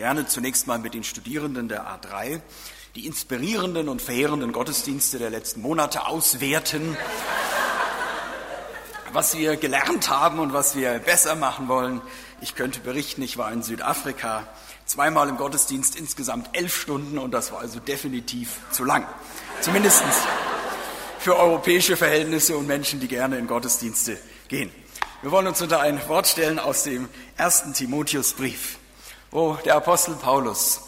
gerne zunächst mal mit den Studierenden der A3 die inspirierenden und verheerenden Gottesdienste der letzten Monate auswerten, was wir gelernt haben und was wir besser machen wollen. Ich könnte berichten, ich war in Südafrika zweimal im Gottesdienst, insgesamt elf Stunden und das war also definitiv zu lang. Zumindest für europäische Verhältnisse und Menschen, die gerne in Gottesdienste gehen. Wir wollen uns unter ein Wort stellen aus dem ersten Timotheusbrief, wo der Apostel Paulus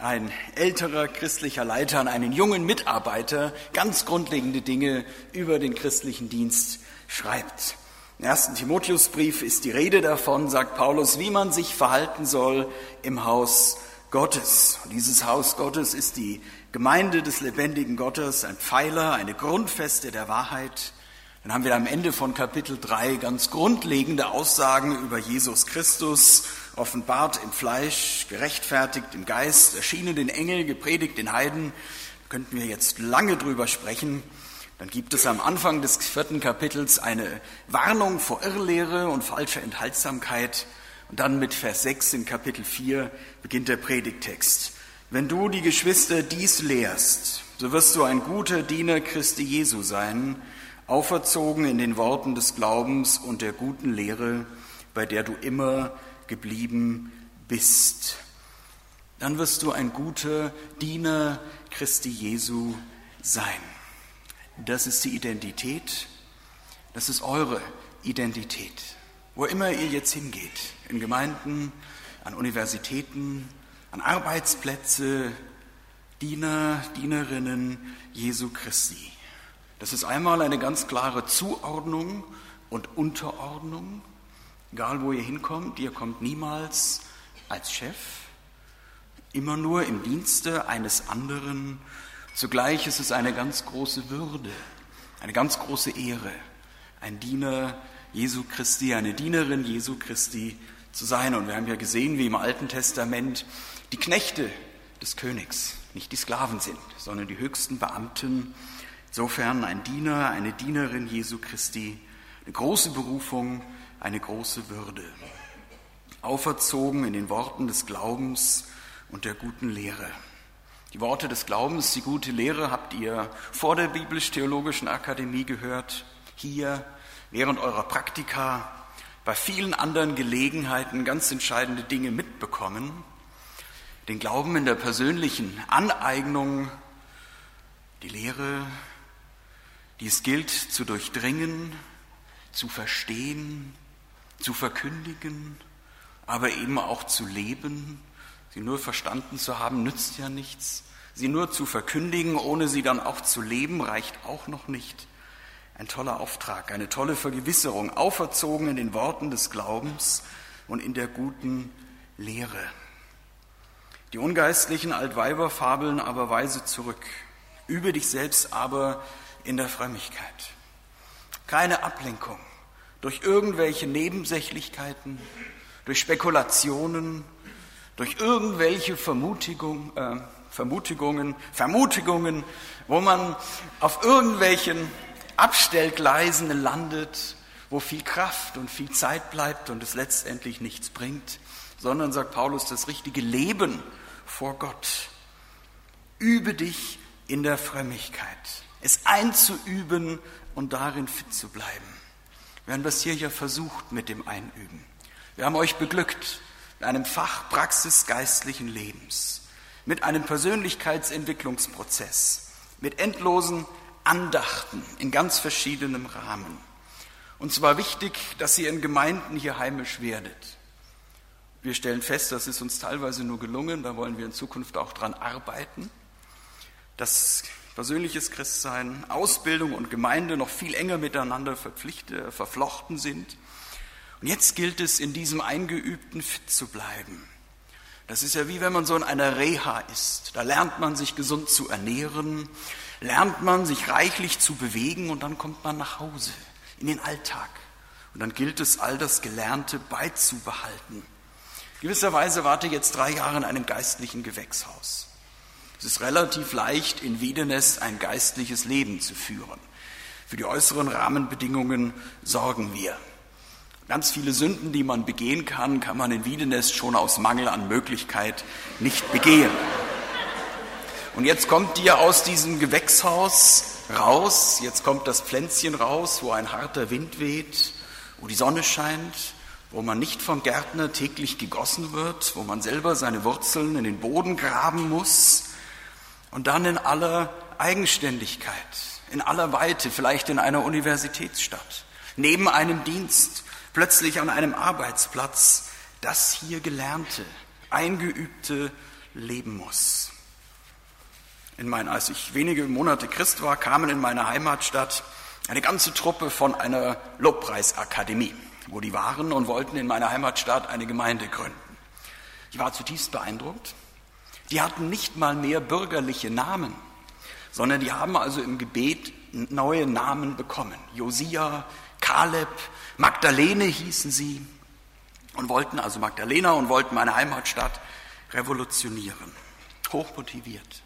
ein älterer christlicher Leiter an einen jungen Mitarbeiter ganz grundlegende Dinge über den christlichen Dienst schreibt. Im ersten Timotheusbrief ist die Rede davon, sagt Paulus, wie man sich verhalten soll im Haus Gottes. Und dieses Haus Gottes ist die Gemeinde des lebendigen Gottes, ein Pfeiler, eine Grundfeste der Wahrheit. Dann haben wir am Ende von Kapitel 3 ganz grundlegende Aussagen über Jesus Christus offenbart im Fleisch, gerechtfertigt im Geist, erschienen den Engel, gepredigt den Heiden. Da könnten wir jetzt lange drüber sprechen. Dann gibt es am Anfang des vierten Kapitels eine Warnung vor Irrlehre und falscher Enthaltsamkeit. Und dann mit Vers 6 in Kapitel 4 beginnt der Predigtext. Wenn du die Geschwister dies lehrst, so wirst du ein guter Diener Christi Jesu sein, auferzogen in den Worten des Glaubens und der guten Lehre, bei der du immer geblieben bist. Dann wirst du ein guter Diener Christi Jesu sein. Das ist die Identität, das ist eure Identität. Wo immer ihr jetzt hingeht, in Gemeinden, an Universitäten, an Arbeitsplätze, Diener, Dienerinnen Jesu Christi. Das ist einmal eine ganz klare Zuordnung und Unterordnung Egal wo ihr hinkommt, ihr kommt niemals als Chef, immer nur im Dienste eines anderen. Zugleich ist es eine ganz große Würde, eine ganz große Ehre, ein Diener Jesu Christi, eine Dienerin Jesu Christi zu sein. Und wir haben ja gesehen, wie im Alten Testament die Knechte des Königs nicht die Sklaven sind, sondern die höchsten Beamten. Insofern ein Diener, eine Dienerin Jesu Christi, eine große Berufung, eine große Würde. Auferzogen in den Worten des Glaubens und der guten Lehre. Die Worte des Glaubens, die gute Lehre habt ihr vor der Biblisch-Theologischen Akademie gehört, hier während eurer Praktika, bei vielen anderen Gelegenheiten ganz entscheidende Dinge mitbekommen. Den Glauben in der persönlichen Aneignung, die Lehre, die es gilt zu durchdringen, zu verstehen, zu verkündigen, aber eben auch zu leben. Sie nur verstanden zu haben, nützt ja nichts. Sie nur zu verkündigen, ohne sie dann auch zu leben, reicht auch noch nicht. Ein toller Auftrag, eine tolle Vergewisserung, auferzogen in den Worten des Glaubens und in der guten Lehre. Die ungeistlichen Altweiber fabeln aber weise zurück. Übe dich selbst aber in der Frömmigkeit. Keine Ablenkung, durch irgendwelche Nebensächlichkeiten, durch Spekulationen, durch irgendwelche Vermutigung, äh, Vermutigungen, Vermutigungen, wo man auf irgendwelchen Abstellgleisen landet, wo viel Kraft und viel Zeit bleibt und es letztendlich nichts bringt, sondern, sagt Paulus, das richtige Leben vor Gott. Übe dich in der Frömmigkeit, es einzuüben und darin fit zu bleiben. Wir haben das hier ja versucht mit dem Einüben. Wir haben euch beglückt mit einem Fach Praxis geistlichen Lebens, mit einem Persönlichkeitsentwicklungsprozess, mit endlosen Andachten in ganz verschiedenem Rahmen. Und zwar wichtig, dass ihr in Gemeinden hier heimisch werdet. Wir stellen fest, das ist uns teilweise nur gelungen, da wollen wir in Zukunft auch dran arbeiten, dass persönliches Christsein, Ausbildung und Gemeinde noch viel enger miteinander verpflichtet, verflochten sind. Und jetzt gilt es, in diesem Eingeübten fit zu bleiben. Das ist ja wie wenn man so in einer Reha ist. Da lernt man sich gesund zu ernähren, lernt man sich reichlich zu bewegen und dann kommt man nach Hause, in den Alltag. Und dann gilt es, all das Gelernte beizubehalten. Gewisserweise warte ich jetzt drei Jahre in einem geistlichen Gewächshaus. Es ist relativ leicht, in Wiedenest ein geistliches Leben zu führen. Für die äußeren Rahmenbedingungen sorgen wir. Ganz viele Sünden, die man begehen kann, kann man in Wiedenest schon aus Mangel an Möglichkeit nicht begehen. Und jetzt kommt ihr aus diesem Gewächshaus raus, jetzt kommt das Pflänzchen raus, wo ein harter Wind weht, wo die Sonne scheint, wo man nicht vom Gärtner täglich gegossen wird, wo man selber seine Wurzeln in den Boden graben muss und dann in aller Eigenständigkeit, in aller Weite, vielleicht in einer Universitätsstadt, neben einem Dienst, plötzlich an einem Arbeitsplatz, das hier Gelernte, Eingeübte leben muss in mein, als ich wenige Monate Christ war, kamen in meine Heimatstadt eine ganze Truppe von einer Lobpreisakademie, wo die waren und wollten in meiner Heimatstadt eine Gemeinde gründen. Ich war zutiefst beeindruckt. Die hatten nicht mal mehr bürgerliche Namen, sondern die haben also im Gebet neue Namen bekommen. Josia, Kaleb, Magdalene hießen sie und wollten also Magdalena und wollten meine Heimatstadt revolutionieren. Hochmotiviert.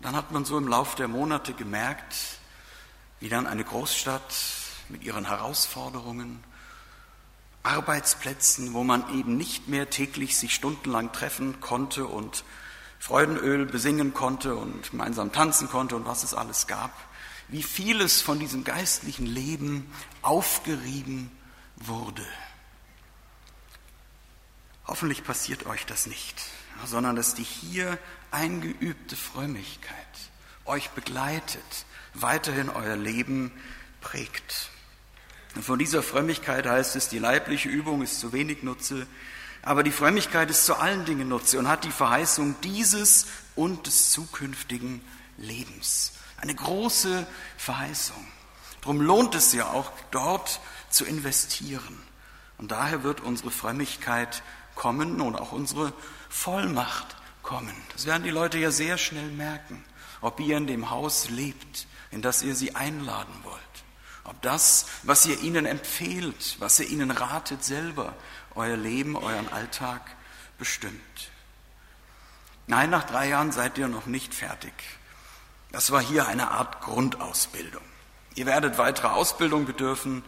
Dann hat man so im Laufe der Monate gemerkt, wie dann eine Großstadt mit ihren Herausforderungen, Arbeitsplätzen, wo man eben nicht mehr täglich sich stundenlang treffen konnte und Freudenöl besingen konnte und gemeinsam tanzen konnte und was es alles gab, wie vieles von diesem geistlichen Leben aufgerieben wurde. Hoffentlich passiert euch das nicht, sondern dass die hier eingeübte Frömmigkeit euch begleitet, weiterhin euer Leben prägt. Und von dieser Frömmigkeit heißt es, die leibliche Übung ist zu wenig Nutze, aber die Frömmigkeit ist zu allen Dingen Nutze und hat die Verheißung dieses und des zukünftigen Lebens. Eine große Verheißung. Darum lohnt es ja auch, dort zu investieren. Und daher wird unsere Frömmigkeit kommen und auch unsere Vollmacht kommen. Das werden die Leute ja sehr schnell merken, ob ihr in dem Haus lebt, in das ihr sie einladen wollt. Ob das, was ihr ihnen empfehlt, was ihr ihnen ratet, selber euer Leben, euren Alltag bestimmt. Nein, nach drei Jahren seid ihr noch nicht fertig. Das war hier eine Art Grundausbildung. Ihr werdet weitere Ausbildung bedürfen,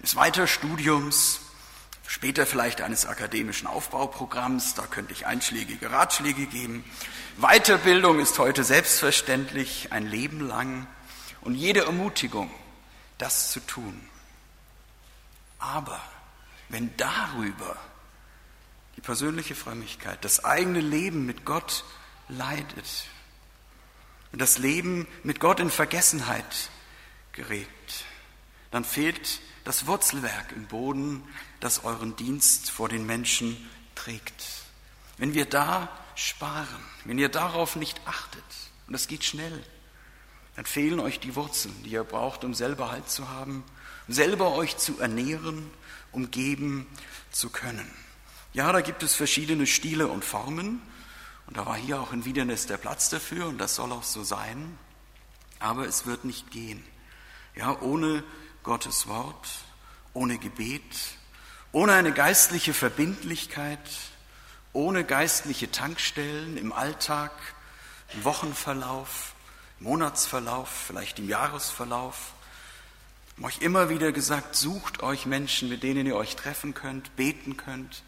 des Weiterstudiums, später vielleicht eines akademischen Aufbauprogramms, da könnte ich einschlägige Ratschläge geben. Weiterbildung ist heute selbstverständlich ein Leben lang und jede Ermutigung, das zu tun. Aber wenn darüber die persönliche Frömmigkeit, das eigene Leben mit Gott leidet und das Leben mit Gott in Vergessenheit gerät, dann fehlt das Wurzelwerk im Boden, das euren Dienst vor den Menschen trägt. Wenn wir da sparen, wenn ihr darauf nicht achtet, und das geht schnell, dann fehlen euch die Wurzeln, die ihr braucht, um selber Halt zu haben, um selber euch zu ernähren, um geben zu können. Ja, da gibt es verschiedene Stile und Formen, und da war hier auch in Wiedernest der Platz dafür, und das soll auch so sein, aber es wird nicht gehen. Ja, ohne Gottes Wort, ohne Gebet, ohne eine geistliche Verbindlichkeit, ohne geistliche Tankstellen im Alltag, im Wochenverlauf, Monatsverlauf, vielleicht im Jahresverlauf. Ich habe euch immer wieder gesagt, sucht euch Menschen, mit denen ihr euch treffen könnt, beten könnt,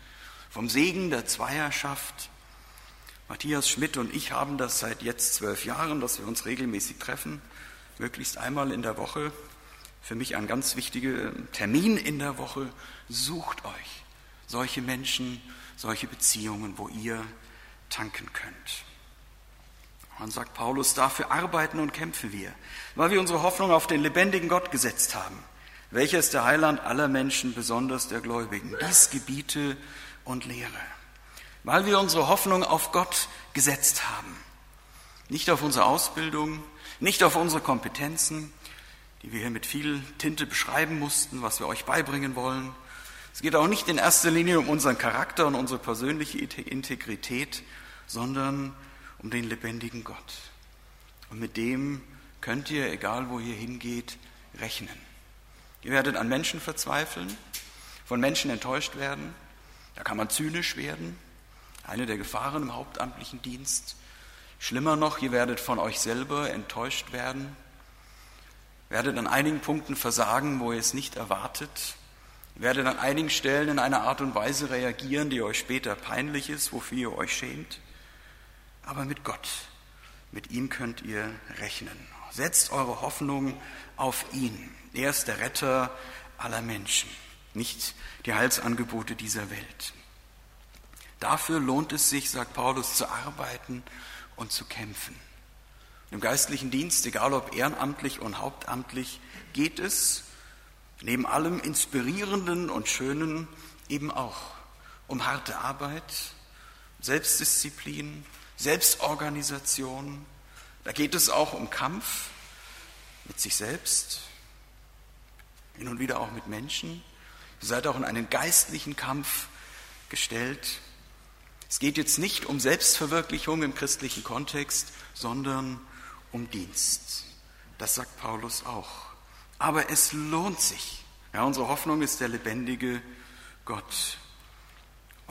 vom Segen der Zweierschaft. Matthias Schmidt und ich haben das seit jetzt zwölf Jahren, dass wir uns regelmäßig treffen, möglichst einmal in der Woche für mich ein ganz wichtiger Termin in der Woche. Sucht euch solche Menschen, solche Beziehungen, wo ihr tanken könnt. Und sagt Paulus, dafür arbeiten und kämpfen wir, weil wir unsere Hoffnung auf den lebendigen Gott gesetzt haben, welcher ist der Heiland aller Menschen, besonders der Gläubigen. Dies gebiete und lehre. Weil wir unsere Hoffnung auf Gott gesetzt haben. Nicht auf unsere Ausbildung, nicht auf unsere Kompetenzen, die wir hier mit viel Tinte beschreiben mussten, was wir euch beibringen wollen. Es geht auch nicht in erster Linie um unseren Charakter und unsere persönliche Integrität, sondern um den lebendigen Gott. Und mit dem könnt ihr, egal wo ihr hingeht, rechnen. Ihr werdet an Menschen verzweifeln, von Menschen enttäuscht werden, da kann man zynisch werden, eine der Gefahren im hauptamtlichen Dienst. Schlimmer noch, ihr werdet von euch selber enttäuscht werden, werdet an einigen Punkten versagen, wo ihr es nicht erwartet. Werdet an einigen Stellen in einer Art und Weise reagieren, die euch später peinlich ist, wofür ihr euch schämt. Aber mit Gott, mit ihm könnt ihr rechnen. Setzt eure Hoffnung auf ihn. Er ist der Retter aller Menschen, nicht die Heilsangebote dieser Welt. Dafür lohnt es sich, sagt Paulus, zu arbeiten und zu kämpfen. Im geistlichen Dienst, egal ob ehrenamtlich und hauptamtlich, geht es neben allem Inspirierenden und Schönen eben auch um harte Arbeit, Selbstdisziplin, Selbstorganisation. Da geht es auch um Kampf mit sich selbst, hin und wieder auch mit Menschen. Ihr seid auch in einen geistlichen Kampf gestellt. Es geht jetzt nicht um Selbstverwirklichung im christlichen Kontext, sondern um Dienst. Das sagt Paulus auch. Aber es lohnt sich. Ja, unsere Hoffnung ist der lebendige Gott.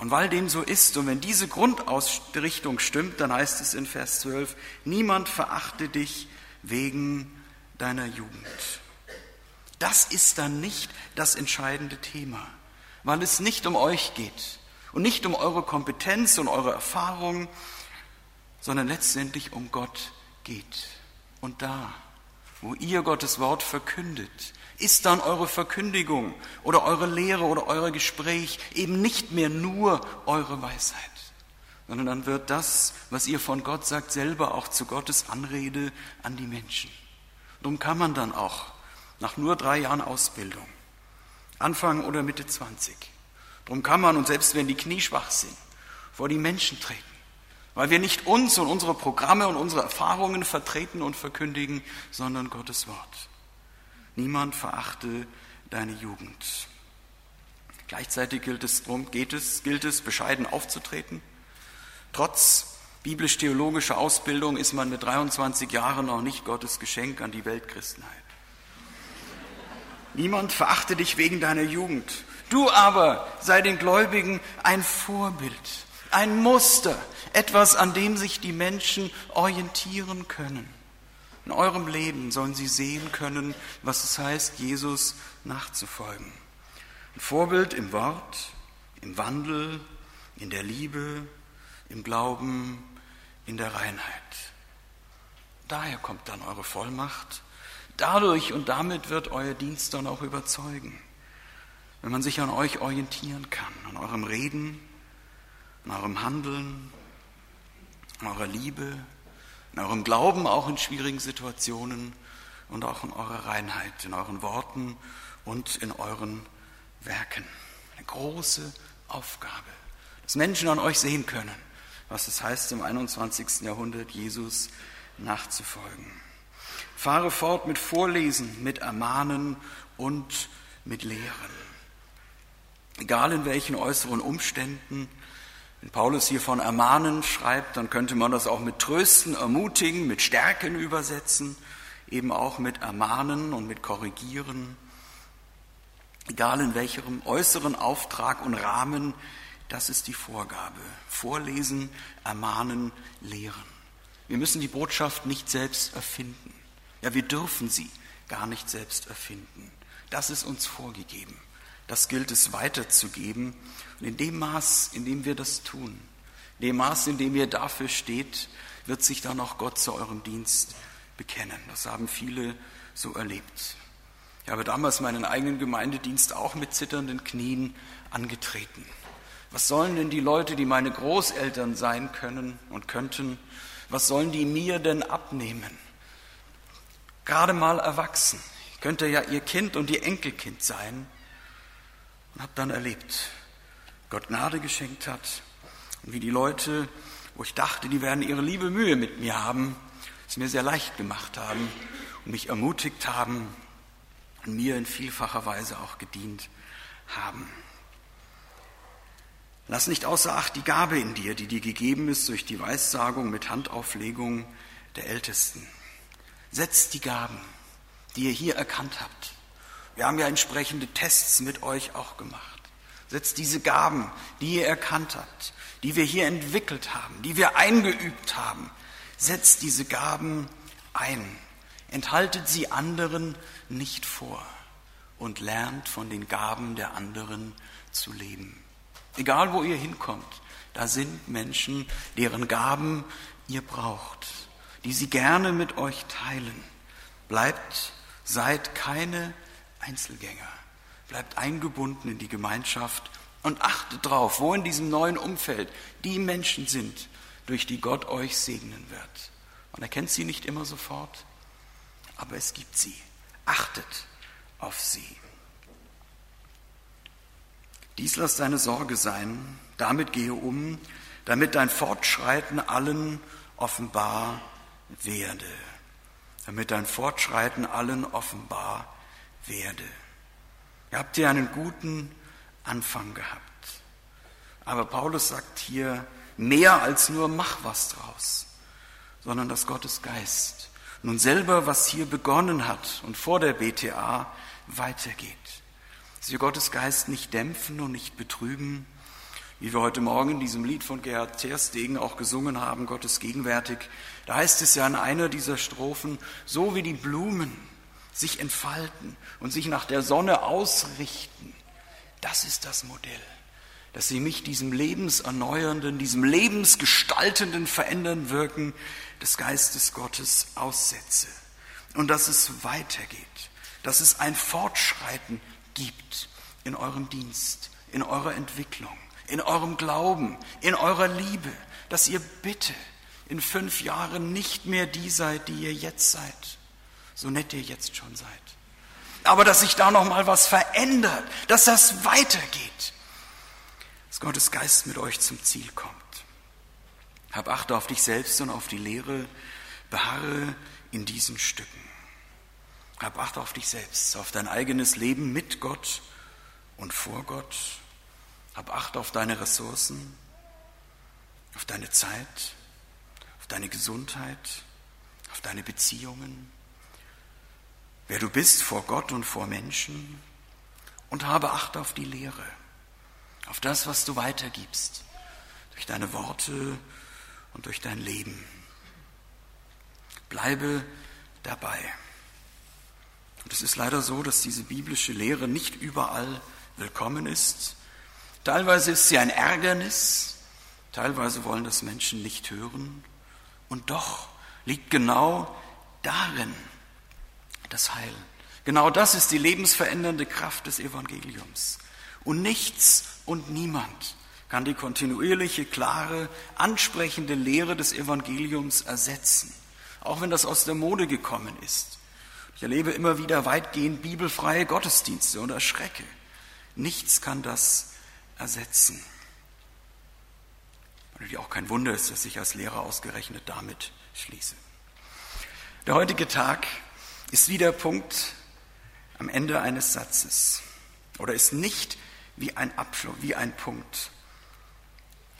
Und weil dem so ist und wenn diese Grundausrichtung stimmt, dann heißt es in Vers 12, niemand verachte dich wegen deiner Jugend. Das ist dann nicht das entscheidende Thema, weil es nicht um euch geht und nicht um eure Kompetenz und eure Erfahrung, sondern letztendlich um Gott geht. Und da, wo ihr Gottes Wort verkündet, ist dann eure Verkündigung oder eure Lehre oder euer Gespräch eben nicht mehr nur eure Weisheit, sondern dann wird das, was ihr von Gott sagt, selber auch zu Gottes Anrede an die Menschen. Darum kann man dann auch nach nur drei Jahren Ausbildung, Anfang oder Mitte 20, darum kann man, und selbst wenn die Knie schwach sind, vor die Menschen treten weil wir nicht uns und unsere Programme und unsere Erfahrungen vertreten und verkündigen, sondern Gottes Wort. Niemand verachte deine Jugend. Gleichzeitig gilt es, geht es, gilt es, bescheiden aufzutreten. Trotz biblisch-theologischer Ausbildung ist man mit 23 Jahren noch nicht Gottes Geschenk an die Weltchristenheit. Niemand verachte dich wegen deiner Jugend. Du aber sei den Gläubigen ein Vorbild, ein Muster, etwas, an dem sich die Menschen orientieren können. In eurem Leben sollen sie sehen können, was es heißt, Jesus nachzufolgen. Ein Vorbild im Wort, im Wandel, in der Liebe, im Glauben, in der Reinheit. Daher kommt dann eure Vollmacht. Dadurch und damit wird euer Dienst dann auch überzeugen. Wenn man sich an euch orientieren kann, an eurem Reden, an eurem Handeln, in eurer Liebe, in eurem Glauben, auch in schwierigen Situationen und auch in eurer Reinheit, in euren Worten und in euren Werken. Eine große Aufgabe, dass Menschen an euch sehen können, was es heißt, im 21. Jahrhundert Jesus nachzufolgen. Fahre fort mit Vorlesen, mit Ermahnen und mit Lehren. Egal in welchen äußeren Umständen, wenn Paulus hier von ermahnen schreibt, dann könnte man das auch mit trösten, ermutigen, mit stärken übersetzen, eben auch mit ermahnen und mit korrigieren. Egal in welchem äußeren Auftrag und Rahmen, das ist die Vorgabe. Vorlesen, ermahnen, lehren. Wir müssen die Botschaft nicht selbst erfinden. Ja, wir dürfen sie gar nicht selbst erfinden. Das ist uns vorgegeben. Das gilt es weiterzugeben. Und in dem Maß, in dem wir das tun, in dem Maß, in dem ihr dafür steht, wird sich dann auch Gott zu eurem Dienst bekennen. Das haben viele so erlebt. Ich habe damals meinen eigenen Gemeindedienst auch mit zitternden Knien angetreten. Was sollen denn die Leute, die meine Großeltern sein können und könnten, was sollen die mir denn abnehmen? Gerade mal erwachsen. Könnte ja ihr Kind und ihr Enkelkind sein und habe dann erlebt, Gott Gnade geschenkt hat und wie die Leute, wo ich dachte, die werden ihre liebe Mühe mit mir haben, es mir sehr leicht gemacht haben und mich ermutigt haben und mir in vielfacher Weise auch gedient haben. Lass nicht außer Acht die Gabe in dir, die dir gegeben ist durch die Weissagung mit Handauflegung der Ältesten. Setz die Gaben, die ihr hier erkannt habt, wir haben ja entsprechende Tests mit euch auch gemacht. Setzt diese Gaben, die ihr erkannt habt, die wir hier entwickelt haben, die wir eingeübt haben, setzt diese Gaben ein. Enthaltet sie anderen nicht vor. und lernt von den Gaben der anderen zu leben. Egal wo ihr hinkommt, da sind Menschen, deren Gaben ihr braucht, die sie gerne mit euch teilen. Bleibt, seid keine Einzelgänger. Bleibt eingebunden in die Gemeinschaft und achtet drauf, wo in diesem neuen Umfeld die Menschen sind, durch die Gott euch segnen wird. Man erkennt sie nicht immer sofort, aber es gibt sie. Achtet auf sie. Dies lass deine Sorge sein, damit gehe um, damit dein Fortschreiten allen offenbar werde. Damit dein Fortschreiten allen offenbar werde. Ihr habt ja einen guten Anfang gehabt. Aber Paulus sagt hier, mehr als nur mach was draus, sondern dass Gottes Geist nun selber, was hier begonnen hat und vor der BTA weitergeht. Dass wir Gottes Geist nicht dämpfen und nicht betrüben, wie wir heute Morgen in diesem Lied von Gerhard Terstegen auch gesungen haben, Gottes gegenwärtig. Da heißt es ja in einer dieser Strophen, so wie die Blumen sich entfalten und sich nach der Sonne ausrichten, das ist das Modell, dass sie mich diesem lebenserneuernden, diesem lebensgestaltenden Verändern wirken des Geistes Gottes aussetze. Und dass es weitergeht, dass es ein Fortschreiten gibt in eurem Dienst, in eurer Entwicklung, in eurem Glauben, in eurer Liebe, dass ihr bitte in fünf Jahren nicht mehr die seid, die ihr jetzt seid, so nett ihr jetzt schon seid, aber dass sich da noch mal was verändert, dass das weitergeht, dass Gottes Geist mit euch zum Ziel kommt. Hab Acht auf dich selbst und auf die Lehre, beharre in diesen Stücken. Hab Acht auf dich selbst, auf dein eigenes Leben mit Gott und vor Gott. Hab Acht auf deine Ressourcen, auf deine Zeit, auf deine Gesundheit, auf deine Beziehungen, wer du bist vor Gott und vor Menschen und habe Acht auf die Lehre, auf das, was du weitergibst, durch deine Worte und durch dein Leben. Bleibe dabei. Und es ist leider so, dass diese biblische Lehre nicht überall willkommen ist. Teilweise ist sie ein Ärgernis, teilweise wollen das Menschen nicht hören. Und doch liegt genau darin das Heil. Genau das ist die lebensverändernde Kraft des Evangeliums. Und nichts und niemand kann die kontinuierliche, klare, ansprechende Lehre des Evangeliums ersetzen, auch wenn das aus der Mode gekommen ist. Ich erlebe immer wieder weitgehend bibelfreie Gottesdienste und erschrecke. Nichts kann das ersetzen. Und auch kein Wunder ist, dass ich als Lehrer ausgerechnet damit schließe. Der heutige Tag ist wie der Punkt am Ende eines Satzes oder ist nicht wie ein Abschluss, wie ein Punkt.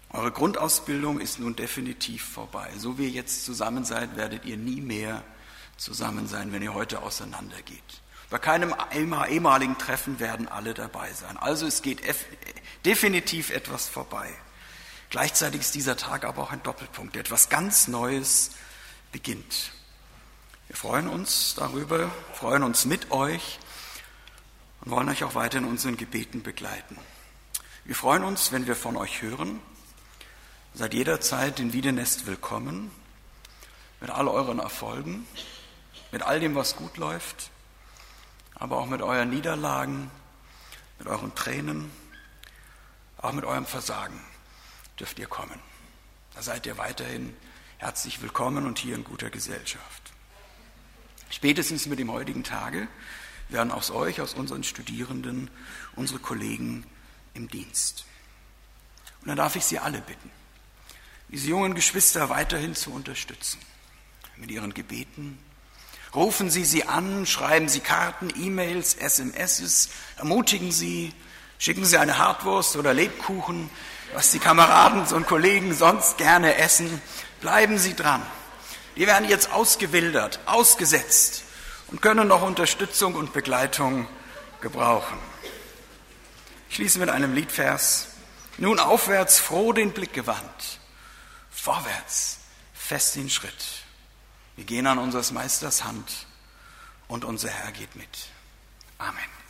Eure Grundausbildung ist nun definitiv vorbei. So wie ihr jetzt zusammen seid, werdet ihr nie mehr zusammen sein, wenn ihr heute auseinandergeht. Bei keinem ehemaligen Treffen werden alle dabei sein. Also es geht definitiv etwas vorbei. Gleichzeitig ist dieser Tag aber auch ein Doppelpunkt. Etwas ganz Neues beginnt. Wir freuen uns darüber, freuen uns mit euch und wollen euch auch weiter in unseren Gebeten begleiten. Wir freuen uns, wenn wir von euch hören. Seid jederzeit in Wiedenest willkommen, mit all euren Erfolgen, mit all dem, was gut läuft, aber auch mit euren Niederlagen, mit euren Tränen, auch mit eurem Versagen dürft ihr kommen. Da seid ihr weiterhin herzlich willkommen und hier in guter Gesellschaft. Spätestens mit dem heutigen Tage werden aus euch, aus unseren Studierenden, unsere Kollegen im Dienst. Und dann darf ich Sie alle bitten, diese jungen Geschwister weiterhin zu unterstützen mit ihren Gebeten. Rufen Sie sie an, schreiben Sie Karten, E-Mails, SMSs, ermutigen Sie, schicken Sie eine Hartwurst oder Lebkuchen, was die Kameraden und Kollegen sonst gerne essen. Bleiben Sie dran. Die werden jetzt ausgewildert, ausgesetzt und können noch Unterstützung und Begleitung gebrauchen. Ich schließe mit einem Liedvers. Nun aufwärts, froh den Blick gewandt. Vorwärts, fest den Schritt. Wir gehen an unseres Meisters Hand und unser Herr geht mit. Amen.